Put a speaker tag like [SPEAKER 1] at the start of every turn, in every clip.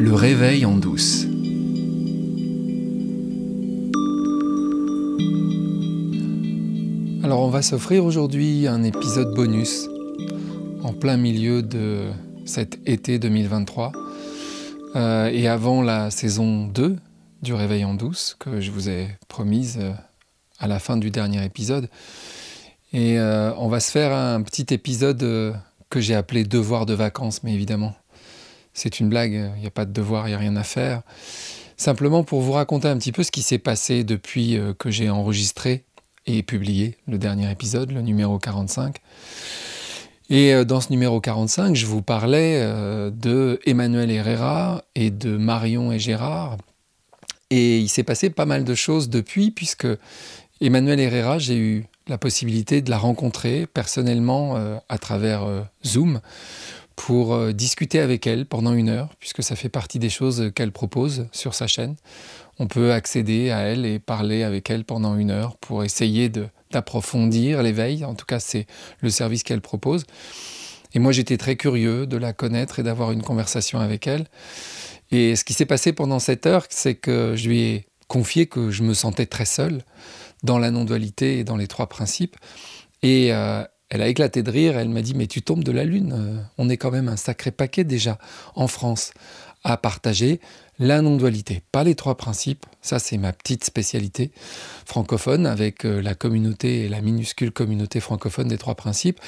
[SPEAKER 1] Le réveil en douce. Alors on va s'offrir aujourd'hui un épisode bonus en plein milieu de cet été 2023 euh, et avant la saison 2 du réveil en douce que je vous ai promise euh, à la fin du dernier épisode. Et euh, on va se faire un petit épisode que j'ai appelé Devoir de vacances, mais évidemment c'est une blague, il n'y a pas de devoir, il n'y a rien à faire. Simplement pour vous raconter un petit peu ce qui s'est passé depuis euh, que j'ai enregistré et publié le dernier épisode, le numéro 45. Et euh, dans ce numéro 45, je vous parlais euh, de Emmanuel Herrera et de Marion et Gérard. Et il s'est passé pas mal de choses depuis, puisque Emmanuel Herrera, j'ai eu la possibilité de la rencontrer personnellement à travers Zoom pour euh, discuter avec elle pendant une heure, puisque ça fait partie des choses qu'elle propose sur sa chaîne. On peut accéder à elle et parler avec elle pendant une heure pour essayer d'approfondir l'éveil. En tout cas, c'est le service qu'elle propose. Et moi, j'étais très curieux de la connaître et d'avoir une conversation avec elle. Et ce qui s'est passé pendant cette heure, c'est que je lui ai confié que je me sentais très seul dans la non-dualité et dans les trois principes. Et euh, elle a éclaté de rire, elle m'a dit mais tu tombes de la lune, euh, on est quand même un sacré paquet déjà en France à partager la non-dualité, pas les trois principes, ça c'est ma petite spécialité francophone avec euh, la communauté et la minuscule communauté francophone des trois principes,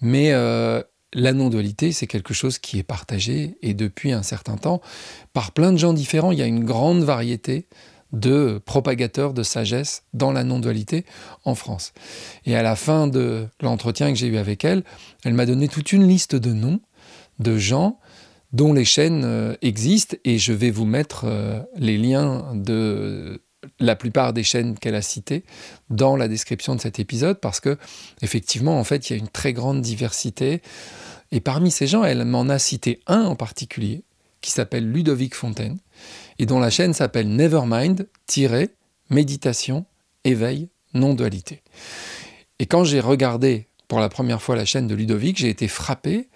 [SPEAKER 1] mais euh, la non-dualité, c'est quelque chose qui est partagé et depuis un certain temps par plein de gens différents. Il y a une grande variété de propagateurs de sagesse dans la non-dualité en France. Et à la fin de l'entretien que j'ai eu avec elle, elle m'a donné toute une liste de noms de gens dont les chaînes euh, existent et je vais vous mettre euh, les liens de la plupart des chaînes qu'elle a citées dans la description de cet épisode parce que effectivement en fait il y a une très grande diversité et parmi ces gens elle m'en a cité un en particulier qui s'appelle Ludovic Fontaine et dont la chaîne s'appelle Nevermind-Méditation, Éveil, Non-Dualité. Et quand j'ai regardé pour la première fois la chaîne de Ludovic, j'ai été frappé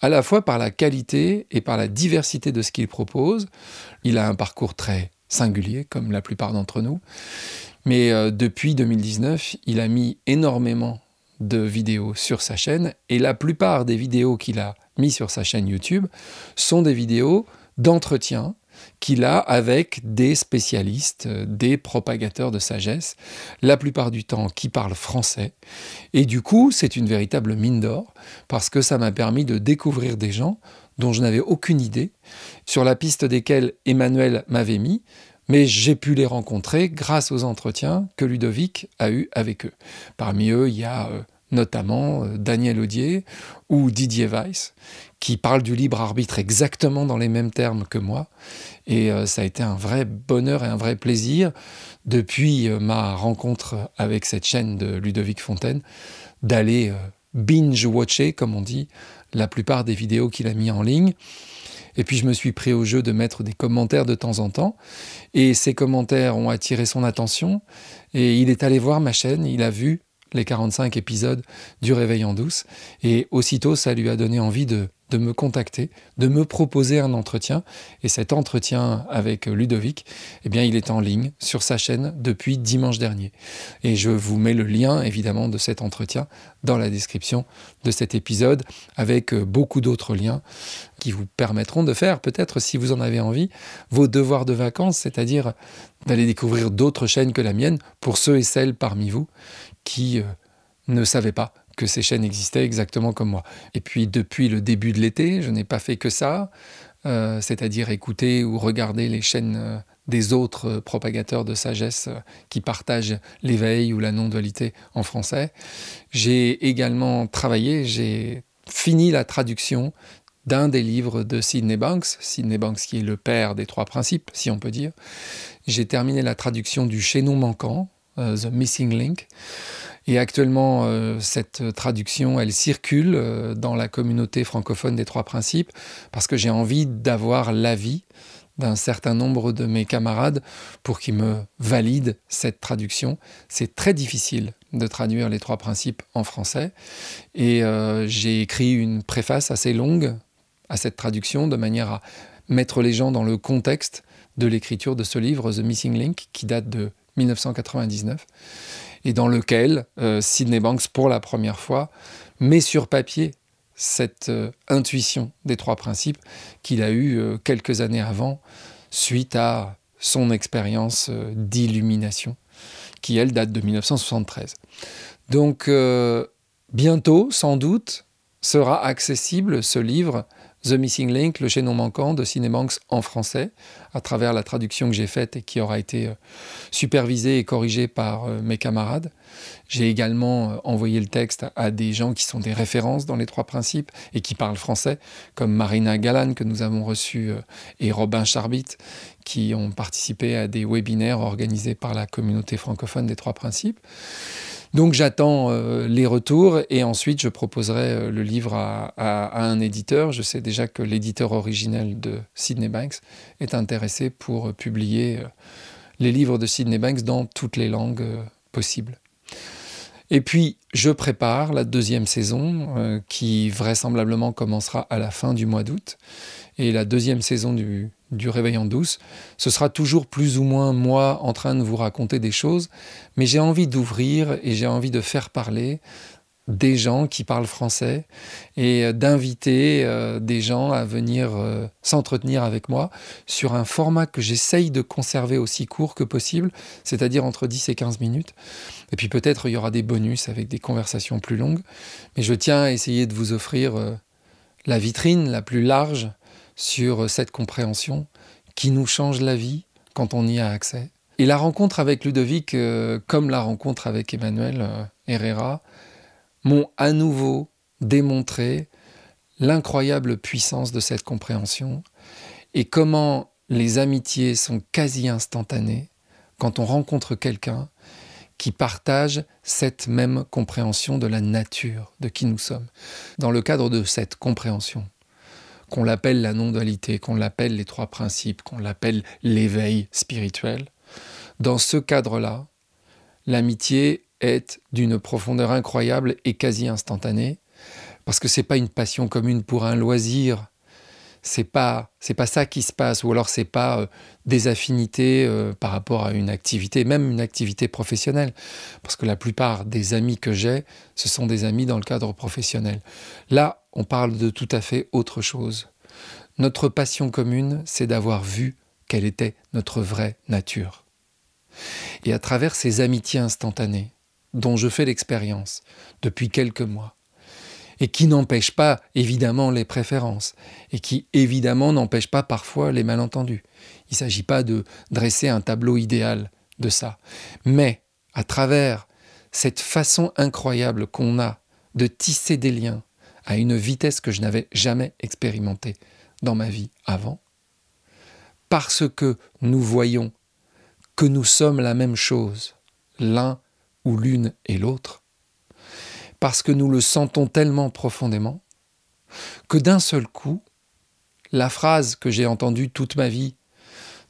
[SPEAKER 1] à la fois par la qualité et par la diversité de ce qu'il propose. Il a un parcours très singulier, comme la plupart d'entre nous. Mais euh, depuis 2019, il a mis énormément de vidéos sur sa chaîne, et la plupart des vidéos qu'il a mis sur sa chaîne YouTube sont des vidéos d'entretien qu'il a avec des spécialistes, euh, des propagateurs de sagesse, la plupart du temps qui parlent français. Et du coup, c'est une véritable mine d'or, parce que ça m'a permis de découvrir des gens dont je n'avais aucune idée, sur la piste desquels Emmanuel m'avait mis, mais j'ai pu les rencontrer grâce aux entretiens que Ludovic a eus avec eux. Parmi eux, il y a euh, notamment euh, Daniel Audier ou Didier Weiss, qui parlent du libre arbitre exactement dans les mêmes termes que moi. Et euh, ça a été un vrai bonheur et un vrai plaisir depuis euh, ma rencontre avec cette chaîne de Ludovic Fontaine d'aller binge-watcher, comme on dit, la plupart des vidéos qu'il a mis en ligne. Et puis je me suis pris au jeu de mettre des commentaires de temps en temps. Et ces commentaires ont attiré son attention. Et il est allé voir ma chaîne, il a vu les 45 épisodes du Réveil en douce. Et aussitôt, ça lui a donné envie de, de me contacter, de me proposer un entretien. Et cet entretien avec Ludovic, eh bien, il est en ligne sur sa chaîne depuis dimanche dernier. Et je vous mets le lien, évidemment, de cet entretien dans la description de cet épisode, avec beaucoup d'autres liens qui vous permettront de faire, peut-être si vous en avez envie, vos devoirs de vacances, c'est-à-dire d'aller découvrir d'autres chaînes que la mienne, pour ceux et celles parmi vous qui euh, ne savaient pas que ces chaînes existaient exactement comme moi. Et puis depuis le début de l'été, je n'ai pas fait que ça, euh, c'est-à-dire écouter ou regarder les chaînes euh, des autres propagateurs de sagesse qui partagent l'éveil ou la non-dualité en français. J'ai également travaillé, j'ai fini la traduction d'un des livres de Sidney Banks, Sidney Banks qui est le père des trois principes, si on peut dire. J'ai terminé la traduction du chaînon manquant, The Missing Link. Et actuellement, euh, cette traduction, elle circule euh, dans la communauté francophone des trois principes parce que j'ai envie d'avoir l'avis d'un certain nombre de mes camarades pour qu'ils me valident cette traduction. C'est très difficile de traduire les trois principes en français et j'ai écrit une préface assez longue à cette traduction de manière à mettre les gens dans le contexte de l'écriture de ce livre, The Missing Link, qui date de 1999, et dans lequel euh, Sidney Banks, pour la première fois, met sur papier cette euh, intuition des trois principes qu'il a eue euh, quelques années avant, suite à son expérience d'illumination, qui, elle, date de 1973. Donc, bientôt, sans doute, sera accessible ce livre The Missing Link, le chaînon manquant de Cinebanks en français, à travers la traduction que j'ai faite et qui aura été euh, supervisée et corrigée par euh, mes camarades. J'ai également euh, envoyé le texte à des gens qui sont des références dans les trois principes et qui parlent français, comme Marina Galan que nous avons reçu et Robin Charbit, qui ont participé à des webinaires organisés par la communauté francophone des trois principes. Donc j'attends euh, les retours et ensuite je proposerai euh, le livre à, un éditeur. Je sais déjà que l'éditeur originel de Sydney Banks est intéressé pour publier euh, les livres de Sydney Banks dans toutes les langues possibles. Et puis, je prépare la deuxième saison qui vraisemblablement commencera à la fin du mois d'août. Et la deuxième saison du, du Réveil en douce, ce sera toujours plus ou moins moi en train de vous raconter des choses, mais j'ai envie d'ouvrir et j'ai envie de faire parler des gens qui parlent français et d'inviter euh, des gens à venir euh, s'entretenir avec moi sur un format que j'essaye de conserver aussi court que possible, c'est-à-dire entre 10 et 15 minutes. Et puis peut-être il y aura des bonus avec des conversations plus longues, mais je tiens à essayer de vous offrir euh, la vitrine la plus large sur cette compréhension qui nous change la vie quand on y a accès. Et la rencontre avec Ludovic, euh, comme la rencontre avec Emmanuel euh, Herrera, m'ont à nouveau démontré l'incroyable puissance de cette compréhension et comment les amitiés sont quasi instantanées quand on rencontre quelqu'un qui partage cette même compréhension de la nature, de qui nous sommes. Dans le cadre de cette compréhension, qu'on l'appelle la non-dualité, qu'on l'appelle les trois principes, qu'on l'appelle l'éveil spirituel, dans ce cadre-là, l'amitié d'une profondeur incroyable et quasi instantanée, parce que c'est pas une passion commune pour un loisir, c'est pas c'est pas ça qui se passe, ou alors c'est pas euh, des affinités euh, par rapport à une activité, même une activité professionnelle, parce que la plupart des amis que j'ai, ce sont des amis dans le cadre professionnel. Là, on parle de tout à fait autre chose. Notre passion commune, c'est d'avoir vu quelle était notre vraie nature. Et à travers ces amitiés instantanées, dont je fais l'expérience depuis quelques mois, et qui n'empêchent pas évidemment les préférences, et qui évidemment n'empêchent pas parfois les malentendus. Il ne s'agit pas de dresser un tableau idéal de ça, mais à travers cette façon incroyable qu'on a de tisser des liens à une vitesse que je n'avais jamais expérimentée dans ma vie avant, parce que nous voyons que nous sommes la même chose, l'un ou l'une et l'autre, parce que nous le sentons tellement profondément, que d'un seul coup, la phrase que j'ai entendue toute ma vie,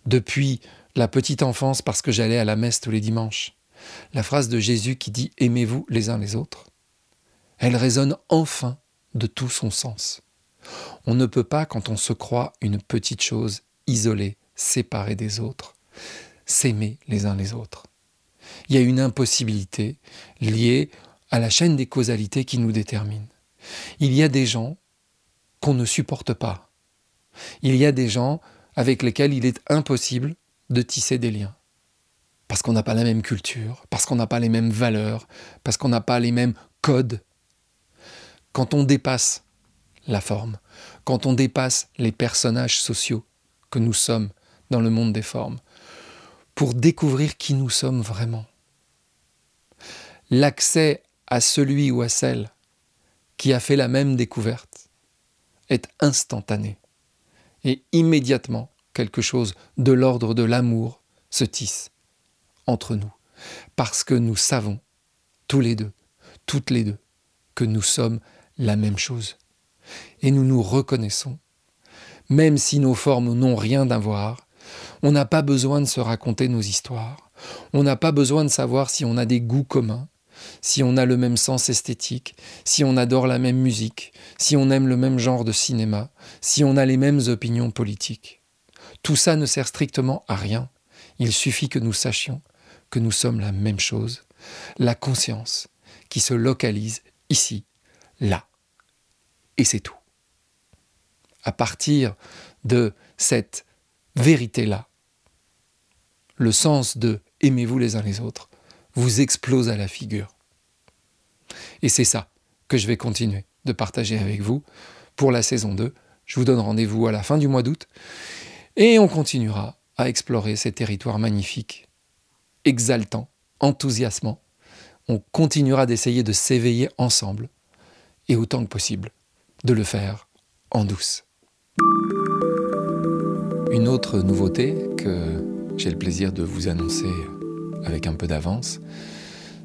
[SPEAKER 1] depuis la petite enfance parce que j'allais à la messe tous les dimanches, la phrase de Jésus qui dit ⁇ Aimez-vous les uns les autres ⁇ elle résonne enfin de tout son sens. On ne peut pas, quand on se croit une petite chose, isolée, séparée des autres, s'aimer les uns les autres. Il y a une impossibilité liée à la chaîne des causalités qui nous détermine. Il y a des gens qu'on ne supporte pas. Il y a des gens avec lesquels il est impossible de tisser des liens. Parce qu'on n'a pas la même culture, parce qu'on n'a pas les mêmes valeurs, parce qu'on n'a pas les mêmes codes quand on dépasse la forme, quand on dépasse les personnages sociaux que nous sommes dans le monde des formes, pour découvrir qui nous sommes vraiment. L'accès à celui ou à celle qui a fait la même découverte est instantané et immédiatement quelque chose de l'ordre de l'amour se tisse entre nous, parce que nous savons tous les deux, toutes les deux, que nous sommes la même chose. Et nous nous reconnaissons. Même si nos formes n'ont rien à voir, on n'a pas besoin de se raconter nos histoires. On n'a pas besoin de savoir si on a des goûts communs. si on a le même sens esthétique, si on adore la même musique, si on aime le même genre de cinéma, si on a les mêmes opinions politiques. Tout ça ne sert strictement à rien. Il suffit que nous sachions que nous sommes la même chose, la conscience qui se localise ici, là. Et c'est tout. À partir de cette vérité-là, le sens de aimez-vous les uns les autres vous explose à la figure. Et c'est ça que je vais continuer de partager avec vous pour la saison 2. Je vous donne rendez-vous à la fin du mois d'août et on continuera à explorer ces territoires magnifiques, exaltants, enthousiasmants. On continuera d'essayer de s'éveiller ensemble et autant que possible de le faire en douce. Une autre nouveauté que j'ai le plaisir de vous annoncer avec un peu d'avance,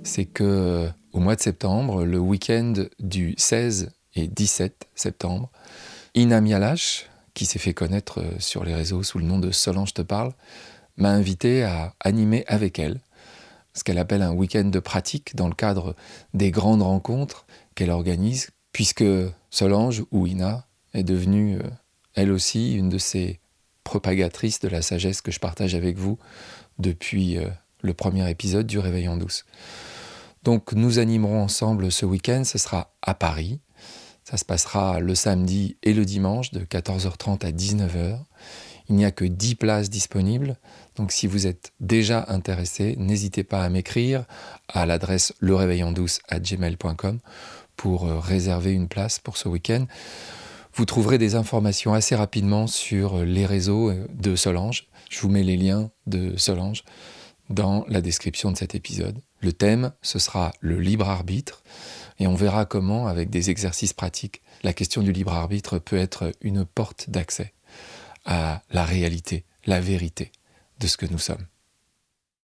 [SPEAKER 1] c'est que au mois de septembre, le week-end du 16 et 17 septembre, Ina Mialash, qui s'est fait connaître sur les réseaux sous le nom de Solange te parle, m'a invité à animer avec elle ce qu'elle appelle un week-end de pratique dans le cadre des grandes rencontres qu'elle organise, puisque Solange ou Ina est devenue euh, elle aussi une de ces propagatrices de la sagesse que je partage avec vous depuis euh, le premier épisode du Réveil en douce. Donc nous animerons ensemble ce week-end, ce sera à Paris. Ça se passera le samedi et le dimanche de 14h30 à 19h. Il n'y a que 10 places disponibles, donc si vous êtes déjà intéressé, n'hésitez pas à m'écrire à l'adresse leréveillendouce@gmail.com pour euh, réserver une place pour ce week-end. Vous trouverez des informations assez rapidement sur les réseaux euh, de Solange. Je vous mets les liens de Solange dans la description de cet épisode. Le thème, ce sera le libre arbitre, et on verra comment, avec des exercices pratiques, la question du libre arbitre peut être une porte d'accès à la réalité, la vérité de ce que nous sommes.